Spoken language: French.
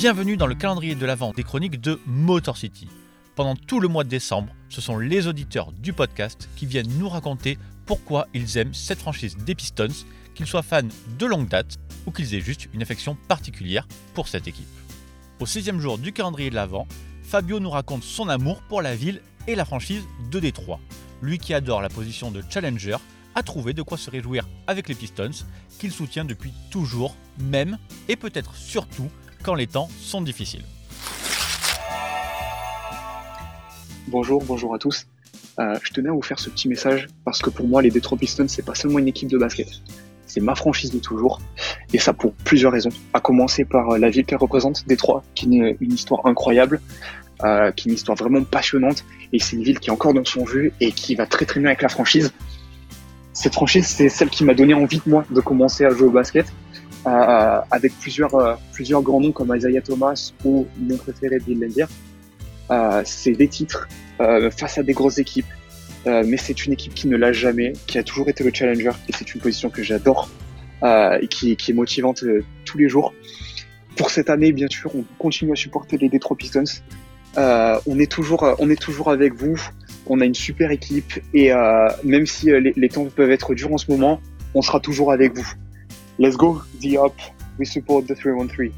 Bienvenue dans le calendrier de l'Avent des chroniques de Motor City. Pendant tout le mois de décembre, ce sont les auditeurs du podcast qui viennent nous raconter pourquoi ils aiment cette franchise des Pistons, qu'ils soient fans de longue date ou qu'ils aient juste une affection particulière pour cette équipe. Au sixième jour du calendrier de l'Avent, Fabio nous raconte son amour pour la ville et la franchise de Détroit. Lui qui adore la position de challenger a trouvé de quoi se réjouir avec les Pistons, qu'il soutient depuis toujours, même et peut-être surtout quand les temps sont difficiles. Bonjour, bonjour à tous. Euh, je tenais à vous faire ce petit message parce que pour moi, les Detroit Pistons, c'est pas seulement une équipe de basket, c'est ma franchise de toujours. Et ça pour plusieurs raisons. À commencer par la ville qu'elle représente, Détroit, qui est une histoire incroyable, euh, qui est une histoire vraiment passionnante. Et c'est une ville qui est encore dans son jeu et qui va très très bien avec la franchise. Cette franchise, c'est celle qui m'a donné envie, moi, de commencer à jouer au basket. Euh, avec plusieurs, euh, plusieurs grands noms comme Isaiah Thomas ou mon préféré Bill Laimbeer. Euh, c'est des titres euh, face à des grosses équipes, euh, mais c'est une équipe qui ne l'a jamais, qui a toujours été le challenger, et c'est une position que j'adore et qui, qui, est motivante tous les jours. Pour cette année, bien sûr, on continue à supporter les Detroit Pistons. on est toujours, on est toujours avec vous. On a une super équipe et même si les temps peuvent être durs en ce moment, on sera toujours avec vous. Let's go, the up. We support the 313.